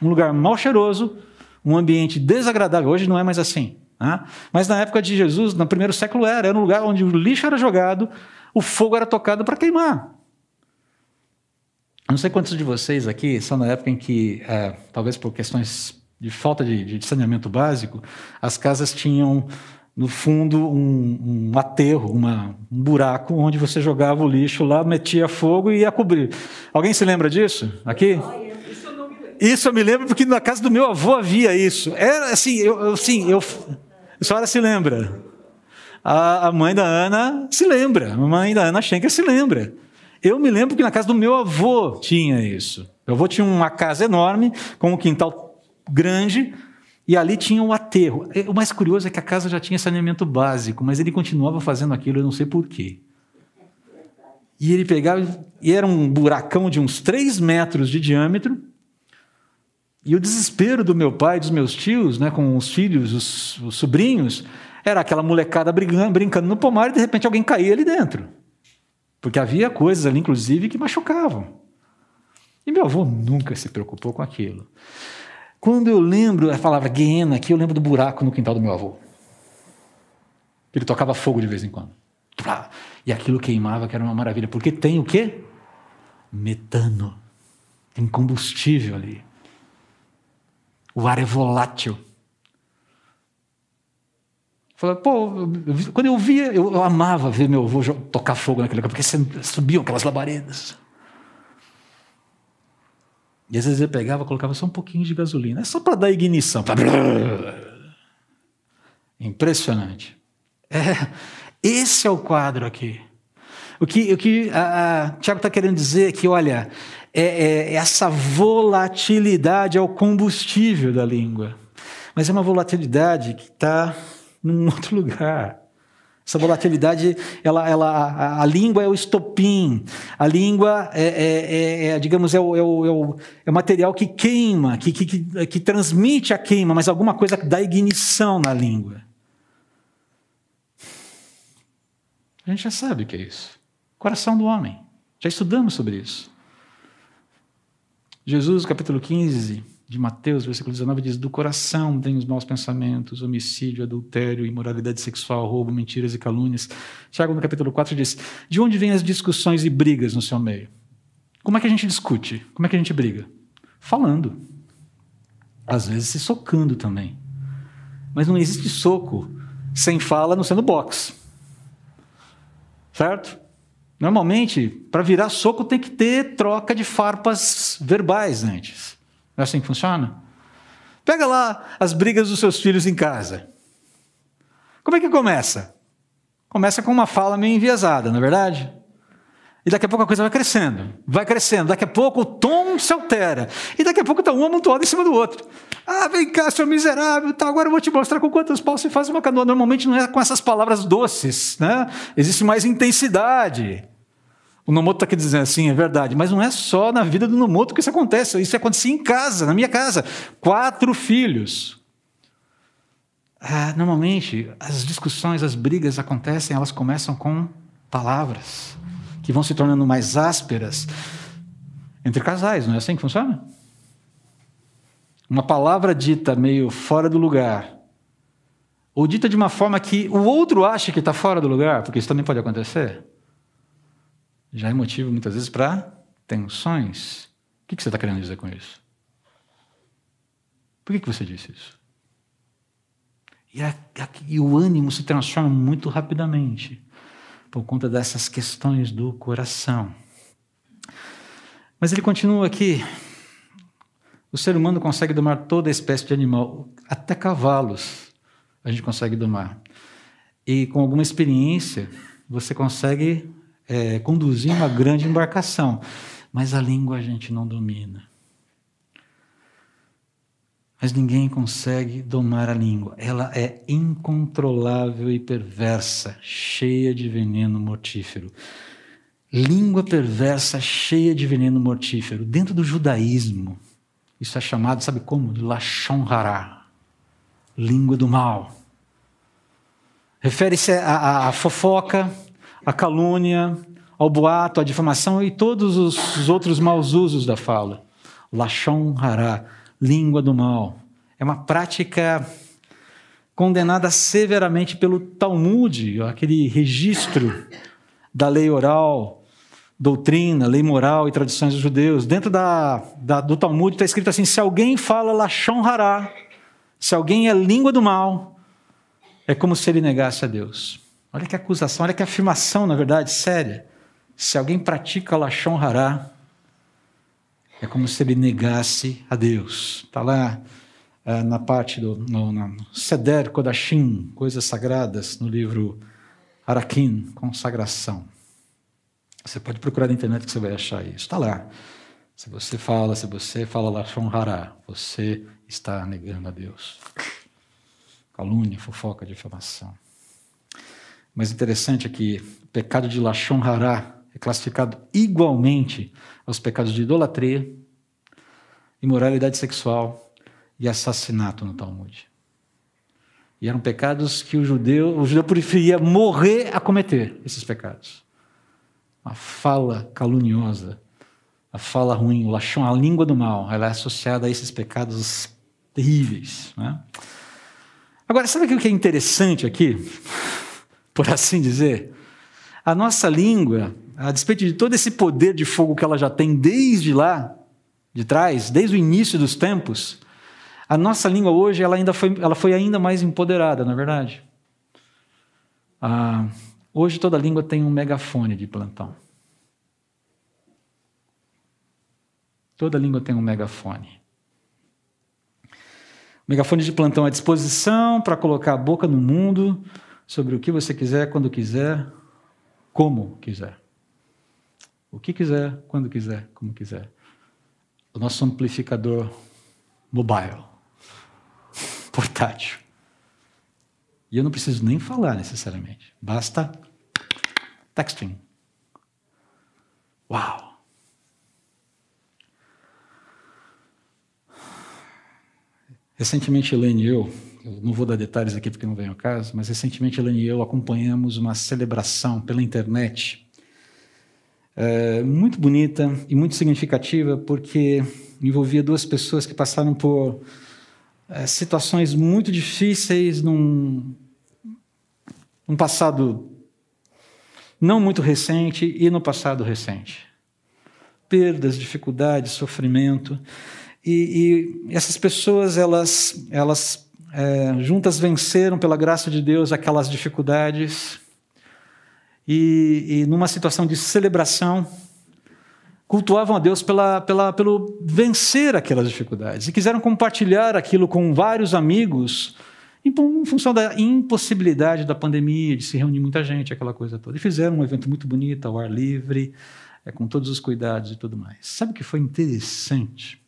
Um lugar mal cheiroso, um ambiente desagradável. Hoje não é mais assim. Né? Mas na época de Jesus, no primeiro século era, era um lugar onde o lixo era jogado, o fogo era tocado para queimar. Não sei quantos de vocês aqui são na época em que, é, talvez por questões de falta de, de, saneamento básico, as casas tinham no fundo um, um aterro, uma, um buraco onde você jogava o lixo lá, metia fogo e ia cobrir. Alguém se lembra disso aqui? Isso eu me lembro porque na casa do meu avô havia isso. Era assim, eu, assim, eu, a senhora se lembra? A, a mãe da Ana se lembra, a mãe da Ana Schenker se lembra. Eu me lembro que na casa do meu avô tinha isso. Meu avô tinha uma casa enorme, com um quintal grande, e ali tinha o aterro. O mais curioso é que a casa já tinha saneamento básico, mas ele continuava fazendo aquilo, eu não sei porquê. E ele pegava, e era um buracão de uns 3 metros de diâmetro, e o desespero do meu pai dos meus tios, né, com os filhos, os, os sobrinhos, era aquela molecada brigando, brincando no pomar e de repente alguém caía ali dentro. Porque havia coisas ali, inclusive, que machucavam. E meu avô nunca se preocupou com aquilo. Quando eu lembro a palavra guiena aqui, eu lembro do buraco no quintal do meu avô. Ele tocava fogo de vez em quando. E aquilo queimava, que era uma maravilha. Porque tem o quê? Metano. Tem combustível ali. O ar é volátil. Pô, quando eu via, eu, eu, amava ver meu avô tocar fogo naquele lugar, porque subiam aquelas labaredas. E às vezes ele pegava, colocava só um pouquinho de gasolina, é só para dar ignição. Impressionante. É, esse é o quadro aqui. O que, o que a, a Tiago está querendo dizer é que, olha, é, é, essa volatilidade é o combustível da língua. Mas é uma volatilidade que está num outro lugar. Essa volatilidade, ela, ela, a, a, língua é o estopim, a língua é, é, é, é digamos, é o, é, o, é, o, é o material que queima, que, que, que, que transmite a queima, mas alguma coisa dá ignição na língua. A gente já sabe o que é isso. Coração do homem. Já estudamos sobre isso. Jesus, capítulo 15, de Mateus, versículo 19, diz: Do coração tem os maus pensamentos, homicídio, adultério, imoralidade sexual, roubo, mentiras e calúnias. Tiago, no capítulo 4, diz: De onde vêm as discussões e brigas no seu meio? Como é que a gente discute? Como é que a gente briga? Falando. Às vezes se socando também. Mas não existe soco sem fala no sendo box. certo? Normalmente, para virar soco tem que ter troca de farpas verbais antes. Não é assim que funciona? Pega lá as brigas dos seus filhos em casa. Como é que começa? Começa com uma fala meio enviesada, não é verdade? E daqui a pouco a coisa vai crescendo, vai crescendo. Daqui a pouco o tom se altera. E daqui a pouco está um amontoado em cima do outro. Ah, vem cá, seu miserável, tá, agora eu vou te mostrar com quantos paus se faz uma canoa. Normalmente não é com essas palavras doces, né? Existe mais intensidade. O Nomoto está aqui dizendo assim, é verdade, mas não é só na vida do Nomoto que isso acontece. Isso acontecia em casa, na minha casa. Quatro filhos. Ah, normalmente, as discussões, as brigas acontecem, elas começam com palavras que vão se tornando mais ásperas entre casais, não é assim que funciona? Uma palavra dita meio fora do lugar, ou dita de uma forma que o outro acha que está fora do lugar, porque isso também pode acontecer, já é motivo muitas vezes para tensões. O que você está querendo dizer com isso? Por que você disse isso? E, a, a, e o ânimo se transforma muito rapidamente por conta dessas questões do coração. Mas ele continua aqui. O ser humano consegue domar toda espécie de animal, até cavalos a gente consegue domar. E com alguma experiência, você consegue é, conduzir uma grande embarcação. Mas a língua a gente não domina. Mas ninguém consegue domar a língua. Ela é incontrolável e perversa, cheia de veneno mortífero. Língua perversa, cheia de veneno mortífero. Dentro do judaísmo, isso é chamado, sabe como? De Lashon Hara, língua do mal. Refere-se à fofoca, à calúnia, ao boato, à difamação e todos os outros maus usos da fala. Lashon Hara língua do mal. É uma prática condenada severamente pelo Talmud, aquele registro da lei oral, doutrina, lei moral e tradições dos judeus. Dentro da, da do Talmud está escrito assim: se alguém fala Lashon Hará, se alguém é língua do mal, é como se ele negasse a Deus. Olha que acusação, olha que afirmação, na verdade, séria. Se alguém pratica Lashon Hará, é como se ele negasse a Deus. Está lá é, na parte do no, no Seder Kodashim, Coisas Sagradas, no livro Arakim, Consagração. Você pode procurar na internet que você vai achar isso. Está lá. Se você fala, se você fala Lashon Hará, você está negando a Deus. Calúnia, fofoca, difamação. Mas interessante é que o pecado de Lashon Hará é classificado igualmente aos pecados de idolatria, imoralidade sexual e assassinato no Talmud. E eram pecados que o judeu, o judeu preferia morrer a cometer esses pecados. A fala caluniosa, a fala ruim, o lachon, a língua do mal, ela é associada a esses pecados terríveis. Né? Agora, sabe o que é interessante aqui? Por assim dizer? A nossa língua, a despeito de todo esse poder de fogo que ela já tem desde lá, de trás, desde o início dos tempos, a nossa língua hoje ela ainda foi, ela foi ainda mais empoderada, na é verdade. Ah, hoje toda língua tem um megafone de plantão. Toda língua tem um megafone. O megafone de plantão à disposição para colocar a boca no mundo sobre o que você quiser, quando quiser, como quiser. O que quiser, quando quiser, como quiser. O nosso amplificador mobile, portátil. E eu não preciso nem falar necessariamente. Basta texting. Uau! Recentemente, Helene e eu, não vou dar detalhes aqui porque não vem ao caso, mas recentemente Helene e eu acompanhamos uma celebração pela internet é, muito bonita e muito significativa, porque envolvia duas pessoas que passaram por é, situações muito difíceis num, num passado não muito recente e no passado recente. Perdas, dificuldades, sofrimento. E, e essas pessoas, elas, elas é, juntas venceram, pela graça de Deus, aquelas dificuldades e, e numa situação de celebração, cultuavam a Deus pela, pela, pelo vencer aquelas dificuldades e quiseram compartilhar aquilo com vários amigos em função da impossibilidade da pandemia, de se reunir muita gente, aquela coisa toda. E fizeram um evento muito bonito, ao ar livre, é, com todos os cuidados e tudo mais. Sabe o que foi interessante?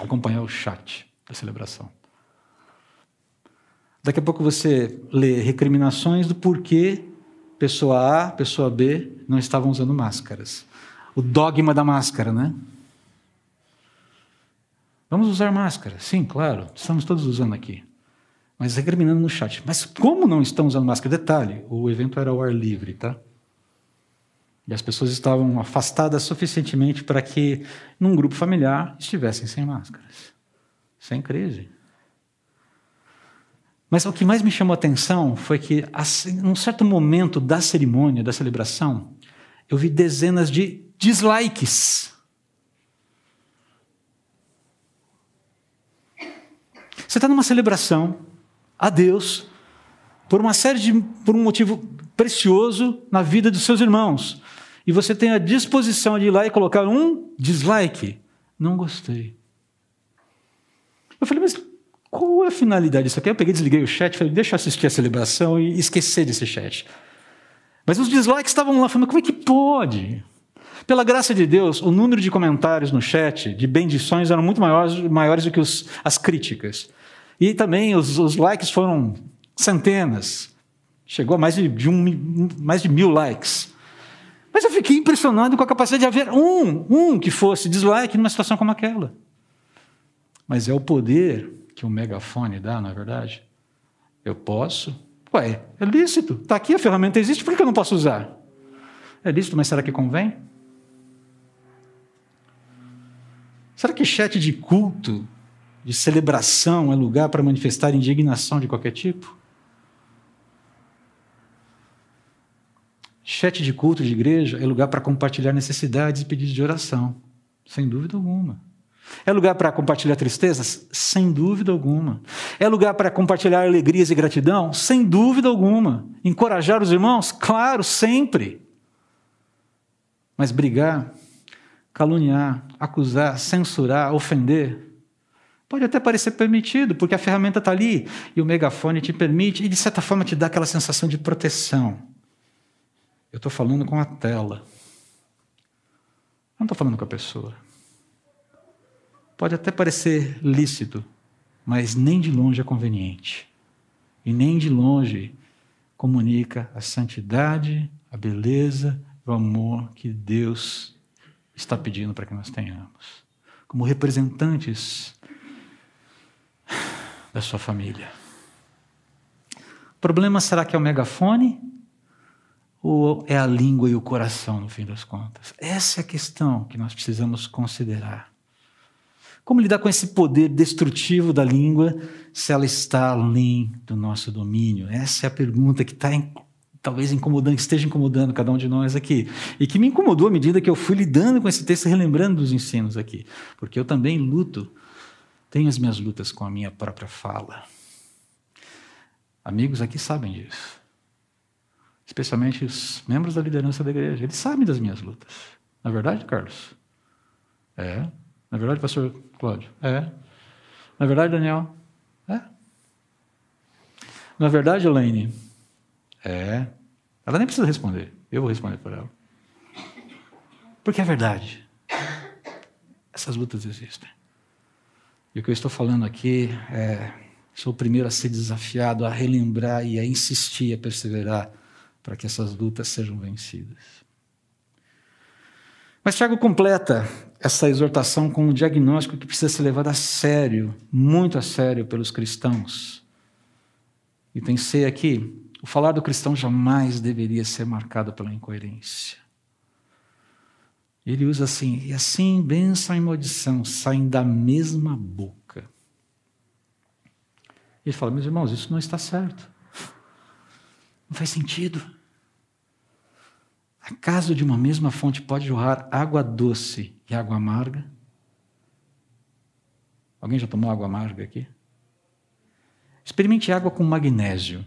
Acompanhar o chat da celebração. Daqui a pouco você lê recriminações do porquê pessoa A, pessoa B não estavam usando máscaras. O dogma da máscara, né? Vamos usar máscara? Sim, claro, estamos todos usando aqui. Mas recriminando no chat. Mas como não estão usando máscara? Detalhe: o evento era ao ar livre, tá? E as pessoas estavam afastadas suficientemente para que, num grupo familiar, estivessem sem máscaras. Sem crise. Mas o que mais me chamou a atenção foi que, assim, num certo momento da cerimônia, da celebração, eu vi dezenas de dislikes. Você está numa celebração a Deus por uma série de por um motivo precioso na vida dos seus irmãos. E você tem a disposição de ir lá e colocar um dislike. Não gostei. Eu falei, mas qual é a finalidade disso aqui? Eu peguei, desliguei o chat, falei, deixa eu assistir a celebração e esquecer desse chat. Mas os dislikes estavam lá falando, como é que pode? Pela graça de Deus, o número de comentários no chat, de bendições, eram muito maiores, maiores do que os, as críticas. E também os, os likes foram centenas. Chegou a mais de, de um, mais de mil likes. Mas eu fiquei impressionado com a capacidade de haver um, um que fosse dislike numa situação como aquela. Mas é o poder que o megafone dá, na é verdade. Eu posso. Ué, é lícito. Está aqui, a ferramenta existe, por que eu não posso usar? É lícito, mas será que convém? Será que chat de culto de celebração é lugar para manifestar indignação de qualquer tipo? Chat de culto de igreja é lugar para compartilhar necessidades e pedidos de oração, sem dúvida alguma. É lugar para compartilhar tristezas? Sem dúvida alguma. É lugar para compartilhar alegrias e gratidão? Sem dúvida alguma. Encorajar os irmãos? Claro, sempre. Mas brigar, caluniar, acusar, censurar, ofender, Pode até parecer permitido, porque a ferramenta está ali e o megafone te permite, e de certa forma te dá aquela sensação de proteção. Eu estou falando com a tela. Não estou falando com a pessoa. Pode até parecer lícito, mas nem de longe é conveniente. E nem de longe comunica a santidade, a beleza, o amor que Deus está pedindo para que nós tenhamos. Como representantes da sua família. O problema será que é o megafone ou é a língua e o coração, no fim das contas? Essa é a questão que nós precisamos considerar. Como lidar com esse poder destrutivo da língua se ela está além do nosso domínio? Essa é a pergunta que está talvez incomodando, que esteja incomodando cada um de nós aqui. E que me incomodou à medida que eu fui lidando com esse texto e relembrando dos ensinos aqui. Porque eu também luto tenho as minhas lutas com a minha própria fala. Amigos aqui sabem disso. Especialmente os membros da liderança da igreja. Eles sabem das minhas lutas. Na é verdade, Carlos? É. Na verdade, pastor Cláudio? É. Na verdade, Daniel? É. Na verdade, Elaine? É. Ela nem precisa responder. Eu vou responder por ela. Porque é verdade. Essas lutas existem. E o que eu estou falando aqui é. Sou o primeiro a ser desafiado a relembrar e a insistir, a perseverar para que essas lutas sejam vencidas. Mas Tiago completa essa exortação com um diagnóstico que precisa ser levado a sério, muito a sério pelos cristãos. E pensei aqui, o falar do cristão jamais deveria ser marcado pela incoerência. Ele usa assim, e assim bênção e maldição saem da mesma boca. Ele fala, meus irmãos, isso não está certo. Não faz sentido. Acaso de uma mesma fonte pode jorrar água doce e água amarga? Alguém já tomou água amarga aqui? Experimente água com magnésio.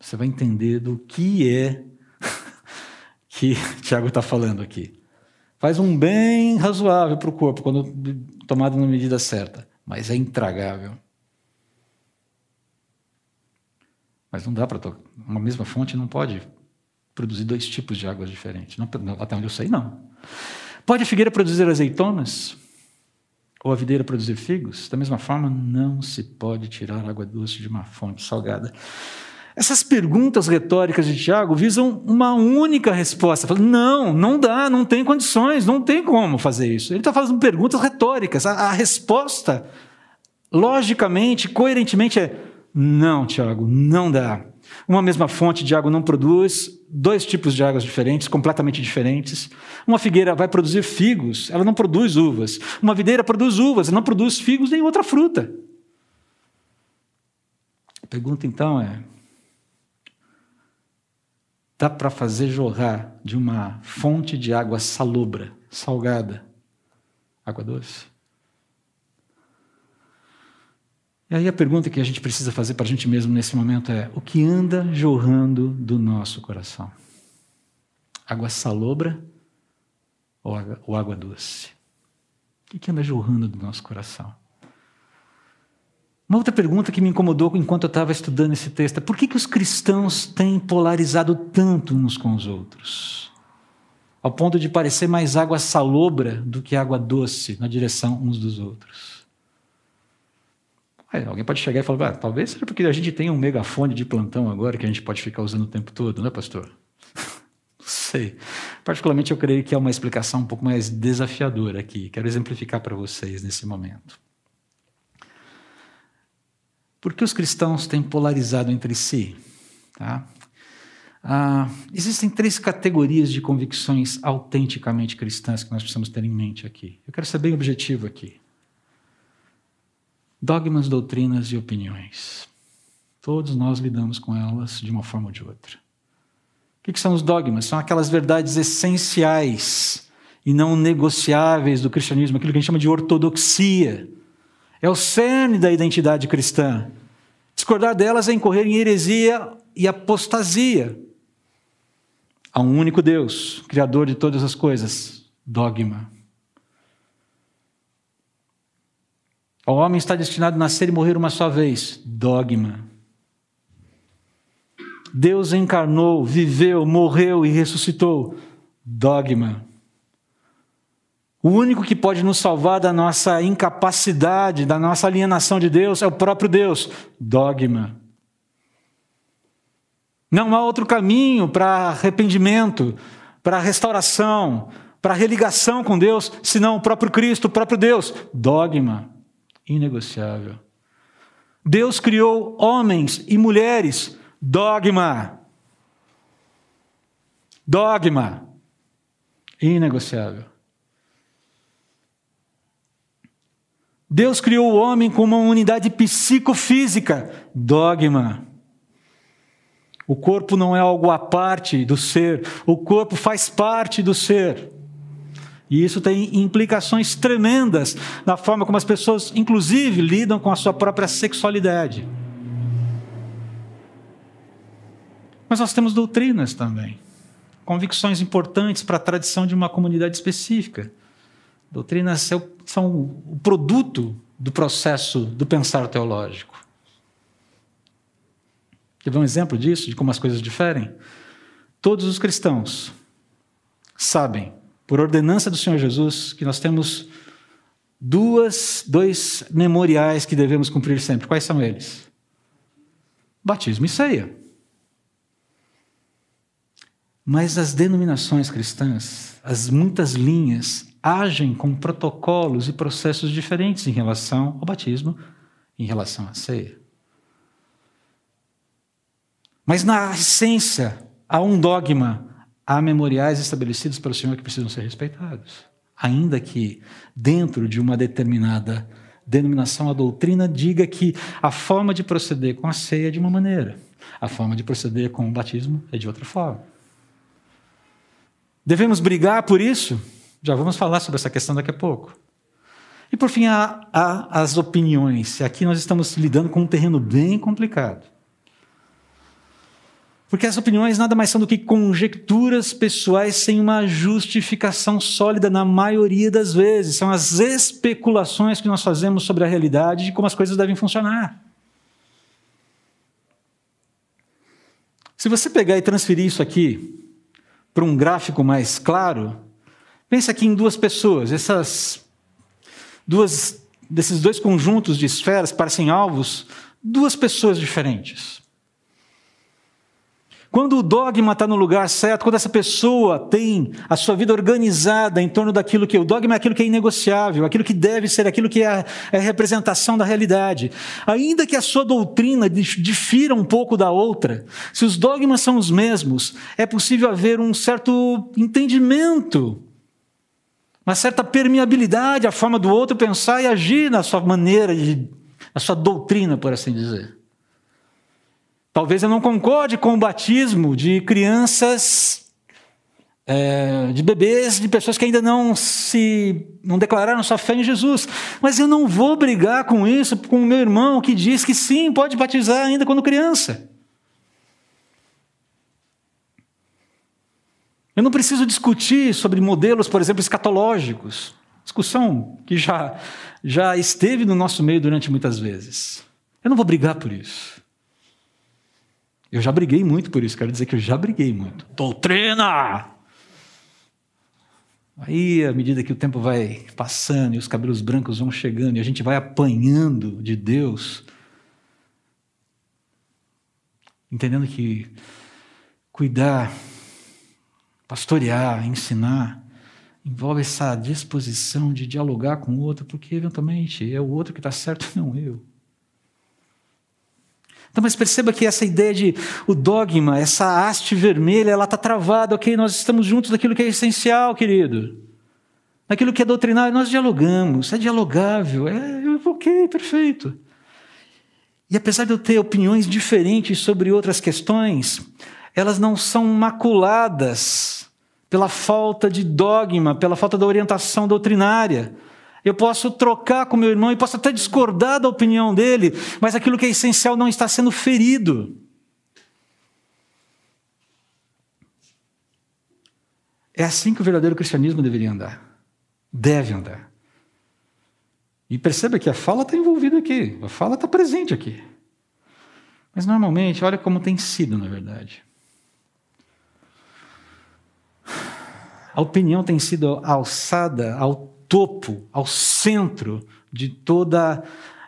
Você vai entender do que é que Tiago está falando aqui. Faz um bem razoável para o corpo, quando tomado na medida certa, mas é intragável. Mas não dá para. Uma mesma fonte não pode produzir dois tipos de águas diferentes. Não, até onde eu sei, não. Pode a figueira produzir azeitonas? Ou a videira produzir figos? Da mesma forma, não se pode tirar água doce de uma fonte salgada. Essas perguntas retóricas de Tiago visam uma única resposta. Não, não dá, não tem condições, não tem como fazer isso. Ele está fazendo perguntas retóricas. A, a resposta, logicamente, coerentemente, é não, Tiago, não dá. Uma mesma fonte de água não produz dois tipos de águas diferentes, completamente diferentes. Uma figueira vai produzir figos, ela não produz uvas. Uma videira produz uvas, não produz figos nem outra fruta. A pergunta então é: dá para fazer jorrar de uma fonte de água salobra, salgada, água doce? E aí a pergunta que a gente precisa fazer para a gente mesmo nesse momento é: o que anda jorrando do nosso coração? Água salobra ou água, ou água doce? O que anda jorrando do nosso coração? Uma outra pergunta que me incomodou enquanto eu estava estudando esse texto é por que, que os cristãos têm polarizado tanto uns com os outros? Ao ponto de parecer mais água salobra do que água doce na direção uns dos outros. Aí alguém pode chegar e falar, ah, talvez seja porque a gente tem um megafone de plantão agora que a gente pode ficar usando o tempo todo, não é, pastor? Não sei. Particularmente eu creio que é uma explicação um pouco mais desafiadora aqui. Quero exemplificar para vocês nesse momento. Por que os cristãos têm polarizado entre si? Tá? Ah, existem três categorias de convicções autenticamente cristãs que nós precisamos ter em mente aqui. Eu quero ser bem objetivo aqui. Dogmas, doutrinas e opiniões. Todos nós lidamos com elas de uma forma ou de outra. O que são os dogmas? São aquelas verdades essenciais e não negociáveis do cristianismo, aquilo que a gente chama de ortodoxia. É o cerne da identidade cristã. Discordar delas é incorrer em heresia e apostasia. Há um único Deus, Criador de todas as coisas. Dogma. O homem está destinado a nascer e morrer uma só vez. Dogma. Deus encarnou, viveu, morreu e ressuscitou. Dogma. O único que pode nos salvar da nossa incapacidade, da nossa alienação de Deus, é o próprio Deus. Dogma. Não há outro caminho para arrependimento, para restauração, para religação com Deus, senão o próprio Cristo, o próprio Deus. Dogma inegociável. Deus criou homens e mulheres, dogma. Dogma. Inegociável. Deus criou o homem como uma unidade psicofísica, dogma. O corpo não é algo à parte do ser, o corpo faz parte do ser. E isso tem implicações tremendas na forma como as pessoas, inclusive, lidam com a sua própria sexualidade. Mas nós temos doutrinas também, convicções importantes para a tradição de uma comunidade específica. Doutrinas são o produto do processo do pensar teológico. Quer ver um exemplo disso, de como as coisas diferem? Todos os cristãos sabem por ordenança do Senhor Jesus, que nós temos duas, dois memoriais que devemos cumprir sempre. Quais são eles? Batismo e ceia. Mas as denominações cristãs, as muitas linhas, agem com protocolos e processos diferentes em relação ao batismo, em relação à ceia. Mas na essência, há um dogma há memoriais estabelecidos pelo Senhor que precisam ser respeitados. Ainda que dentro de uma determinada denominação, a doutrina diga que a forma de proceder com a ceia é de uma maneira, a forma de proceder com o batismo é de outra forma. Devemos brigar por isso? Já vamos falar sobre essa questão daqui a pouco. E por fim, há, há as opiniões. Aqui nós estamos lidando com um terreno bem complicado. Porque as opiniões nada mais são do que conjecturas pessoais sem uma justificação sólida na maioria das vezes. São as especulações que nós fazemos sobre a realidade e como as coisas devem funcionar. Se você pegar e transferir isso aqui para um gráfico mais claro, pense aqui em duas pessoas. Essas duas, desses dois conjuntos de esferas parecem alvos, duas pessoas diferentes. Quando o dogma está no lugar certo, quando essa pessoa tem a sua vida organizada em torno daquilo que o dogma é aquilo que é inegociável, aquilo que deve ser, aquilo que é a, é a representação da realidade. Ainda que a sua doutrina difira um pouco da outra, se os dogmas são os mesmos, é possível haver um certo entendimento, uma certa permeabilidade à forma do outro pensar e agir na sua maneira, na sua doutrina, por assim dizer. Talvez eu não concorde com o batismo de crianças, é, de bebês, de pessoas que ainda não se não declararam sua fé em Jesus. Mas eu não vou brigar com isso com o meu irmão que diz que sim, pode batizar ainda quando criança. Eu não preciso discutir sobre modelos, por exemplo, escatológicos. Discussão que já, já esteve no nosso meio durante muitas vezes. Eu não vou brigar por isso. Eu já briguei muito por isso, quero dizer que eu já briguei muito. Doutrina! Aí, à medida que o tempo vai passando e os cabelos brancos vão chegando e a gente vai apanhando de Deus, entendendo que cuidar, pastorear, ensinar, envolve essa disposição de dialogar com o outro, porque eventualmente é o outro que está certo, não eu. Então, mas perceba que essa ideia de o dogma, essa haste vermelha, ela está travada, ok? Nós estamos juntos naquilo que é essencial, querido. Naquilo que é doutrinário, nós dialogamos, é dialogável, é ok, perfeito. E apesar de eu ter opiniões diferentes sobre outras questões, elas não são maculadas pela falta de dogma, pela falta da orientação doutrinária eu posso trocar com meu irmão e posso até discordar da opinião dele, mas aquilo que é essencial não está sendo ferido. É assim que o verdadeiro cristianismo deveria andar. Deve andar. E perceba que a fala está envolvida aqui, a fala está presente aqui. Mas normalmente, olha como tem sido, na verdade. A opinião tem sido alçada ao topo, ao centro de toda,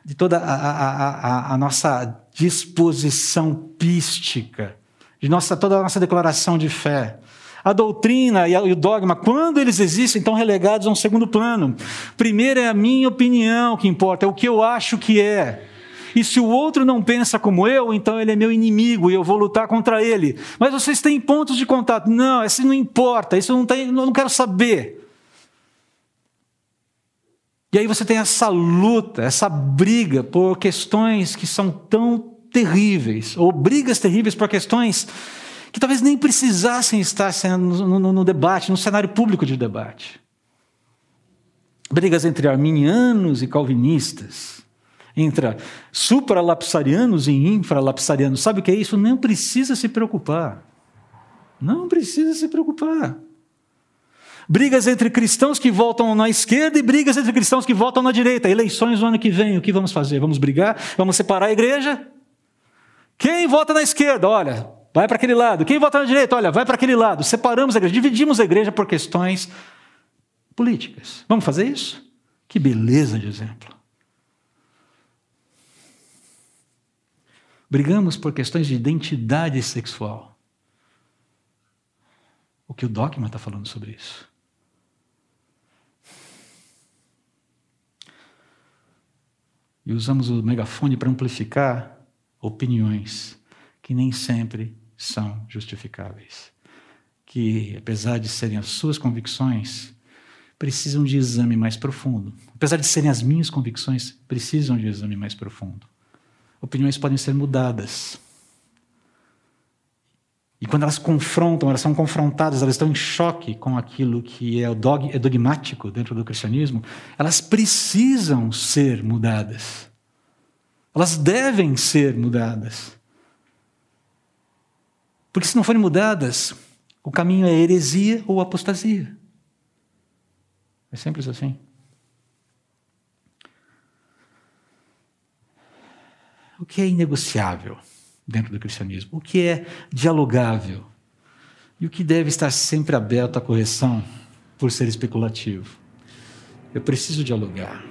de toda a, a, a, a nossa disposição pística, de nossa, toda a nossa declaração de fé. A doutrina e o dogma, quando eles existem, estão relegados a um segundo plano. Primeiro é a minha opinião que importa, é o que eu acho que é. E se o outro não pensa como eu, então ele é meu inimigo e eu vou lutar contra ele. Mas vocês têm pontos de contato. Não, isso não importa, isso não tem, eu não quero saber. E aí você tem essa luta, essa briga por questões que são tão terríveis, ou brigas terríveis por questões que talvez nem precisassem estar sendo no, no, no debate, no cenário público de debate. Brigas entre arminianos e calvinistas, entre supralapsarianos e infralapsarianos. Sabe o que é isso? Não precisa se preocupar. Não precisa se preocupar brigas entre cristãos que votam na esquerda e brigas entre cristãos que votam na direita. Eleições no ano que vem, o que vamos fazer? Vamos brigar? Vamos separar a igreja? Quem vota na esquerda, olha, vai para aquele lado. Quem vota na direita, olha, vai para aquele lado. Separamos a igreja, dividimos a igreja por questões políticas. Vamos fazer isso? Que beleza de exemplo. Brigamos por questões de identidade sexual. O que o dogma está falando sobre isso? E usamos o megafone para amplificar opiniões que nem sempre são justificáveis. Que, apesar de serem as suas convicções, precisam de exame mais profundo. Apesar de serem as minhas convicções, precisam de exame mais profundo. Opiniões podem ser mudadas. E quando elas confrontam, elas são confrontadas, elas estão em choque com aquilo que é, é dogmático dentro do cristianismo, elas precisam ser mudadas. Elas devem ser mudadas. Porque se não forem mudadas, o caminho é heresia ou apostasia. É simples assim. O que é inegociável dentro do cristianismo? O que é dialogável? E o que deve estar sempre aberto à correção por ser especulativo? Eu preciso dialogar.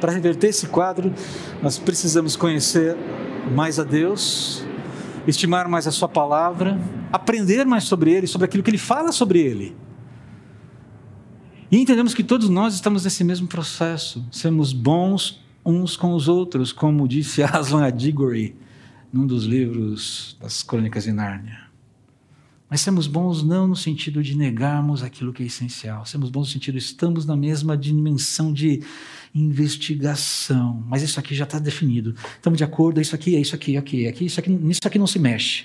Para reverter esse quadro, nós precisamos conhecer mais a Deus, estimar mais a Sua palavra, aprender mais sobre Ele, sobre aquilo que Ele fala sobre Ele. E entendemos que todos nós estamos nesse mesmo processo, sermos bons uns com os outros, como disse Aslan Adigori num dos livros das Crônicas de Nárnia. Mas sermos bons não no sentido de negarmos aquilo que é essencial, sermos bons no sentido estamos na mesma dimensão de investigação, mas isso aqui já está definido. Estamos de acordo, é isso aqui, é isso aqui, aqui, é aqui, isso aqui, nisso aqui não se mexe.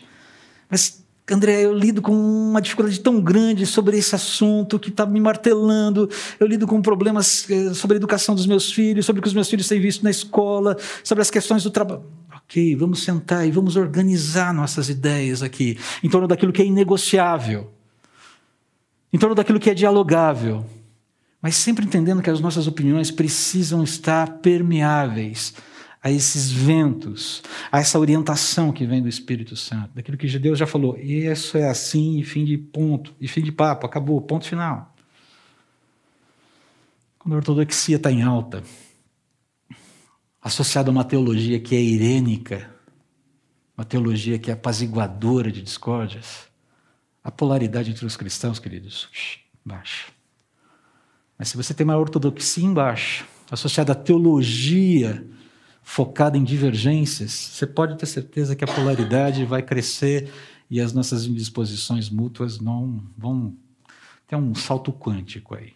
Mas André, eu lido com uma dificuldade tão grande sobre esse assunto que está me martelando. Eu lido com problemas eh, sobre a educação dos meus filhos, sobre o que os meus filhos têm visto na escola, sobre as questões do trabalho. Ok, vamos sentar e vamos organizar nossas ideias aqui em torno daquilo que é inegociável, em torno daquilo que é dialogável, mas sempre entendendo que as nossas opiniões precisam estar permeáveis a esses ventos, a essa orientação que vem do Espírito Santo, daquilo que Deus já falou. Isso é assim, e fim de ponto, e fim de papo, acabou, ponto final. Quando a ortodoxia está em alta, associada a uma teologia que é irênica, uma teologia que é apaziguadora de discórdias, a polaridade entre os cristãos, queridos, baixa. Mas se você tem uma ortodoxia embaixo, associada à teologia focada em divergências, você pode ter certeza que a polaridade vai crescer e as nossas indisposições mútuas não vão ter um salto quântico aí.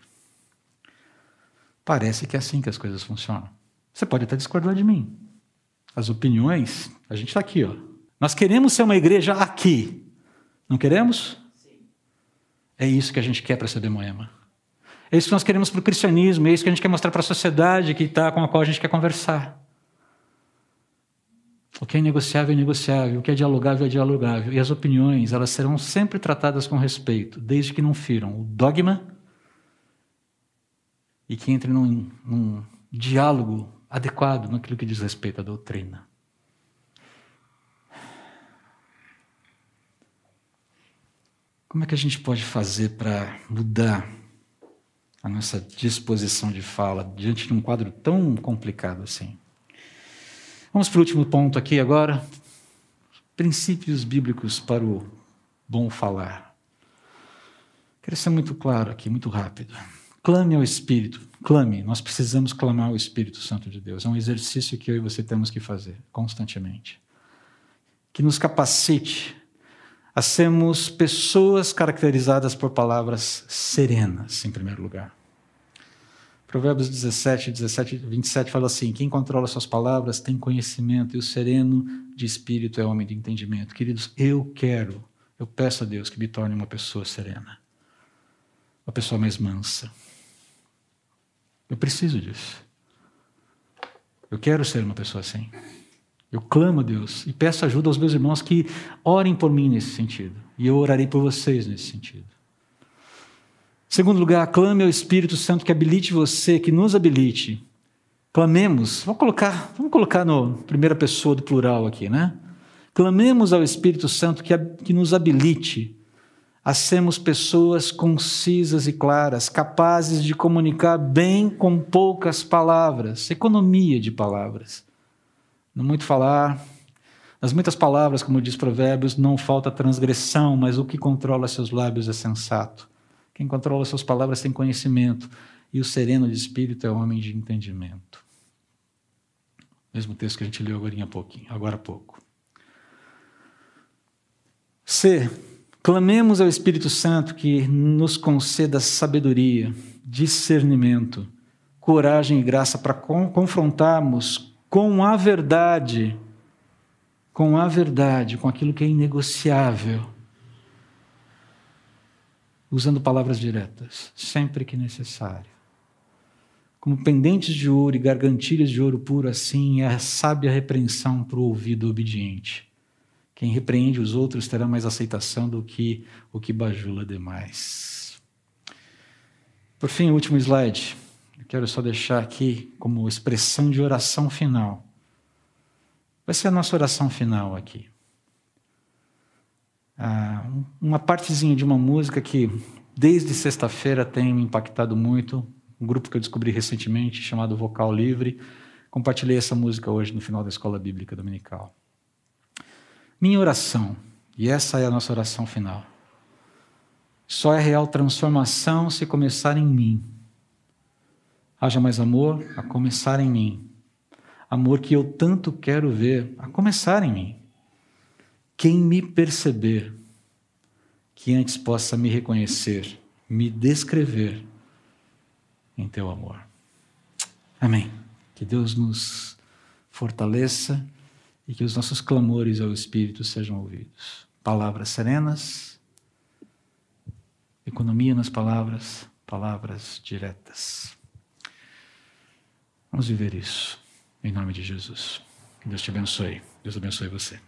Parece que é assim que as coisas funcionam. Você pode até discordar de mim. As opiniões, a gente está aqui, ó. Nós queremos ser uma igreja aqui. Não queremos? Sim. É isso que a gente quer para ser Moema. É isso que nós queremos para o cristianismo, é isso que a gente quer mostrar para a sociedade que tá, com a qual a gente quer conversar. O que é negociável é negociável, o que é dialogável é dialogável. E as opiniões, elas serão sempre tratadas com respeito, desde que não firam o dogma e que entrem num, num diálogo adequado naquilo que diz respeito à doutrina. Como é que a gente pode fazer para mudar a nossa disposição de fala diante de um quadro tão complicado assim? Vamos para o último ponto aqui agora. Princípios bíblicos para o bom falar. Quero ser muito claro aqui, muito rápido. Clame ao Espírito, clame. Nós precisamos clamar ao Espírito Santo de Deus. É um exercício que eu e você temos que fazer constantemente. Que nos capacite a sermos pessoas caracterizadas por palavras serenas, em primeiro lugar. Provérbios 17, 17, 27 fala assim: Quem controla suas palavras tem conhecimento, e o sereno de espírito é homem de entendimento. Queridos, eu quero, eu peço a Deus que me torne uma pessoa serena, uma pessoa mais mansa. Eu preciso disso. Eu quero ser uma pessoa assim. Eu clamo a Deus e peço ajuda aos meus irmãos que orem por mim nesse sentido. E eu orarei por vocês nesse sentido. Segundo lugar, clame ao Espírito Santo que habilite você, que nos habilite. Clamemos, vamos colocar, vamos colocar no primeira pessoa do plural aqui, né? Clamemos ao Espírito Santo que, que nos habilite a sermos pessoas concisas e claras, capazes de comunicar bem com poucas palavras, economia de palavras. Não muito falar, nas muitas palavras, como diz Provérbios, não falta transgressão, mas o que controla seus lábios é sensato. Quem controla suas palavras tem conhecimento, e o sereno de espírito é homem de entendimento. Mesmo texto que a gente leu agora há pouquinho, agora há pouco. C. Clamemos ao Espírito Santo que nos conceda sabedoria, discernimento, coragem e graça para confrontarmos com a verdade, com a verdade, com aquilo que é inegociável usando palavras diretas, sempre que necessário. Como pendentes de ouro e gargantilhas de ouro puro, assim é a sábia repreensão para o ouvido obediente, Quem repreende os outros terá mais aceitação do que o que bajula demais. Por fim, o último slide. Eu quero só deixar aqui como expressão de oração final. Vai ser a nossa oração final aqui. Ah, uma partezinha de uma música que desde sexta-feira tem me impactado muito. Um grupo que eu descobri recentemente chamado Vocal Livre. Compartilhei essa música hoje no final da escola bíblica dominical. Minha oração, e essa é a nossa oração final, só é real transformação se começar em mim. Haja mais amor a começar em mim. Amor que eu tanto quero ver a começar em mim. Quem me perceber, que antes possa me reconhecer, me descrever em teu amor. Amém. Que Deus nos fortaleça e que os nossos clamores ao Espírito sejam ouvidos. Palavras serenas, economia nas palavras, palavras diretas. Vamos viver isso, em nome de Jesus. Que Deus te abençoe. Deus abençoe você.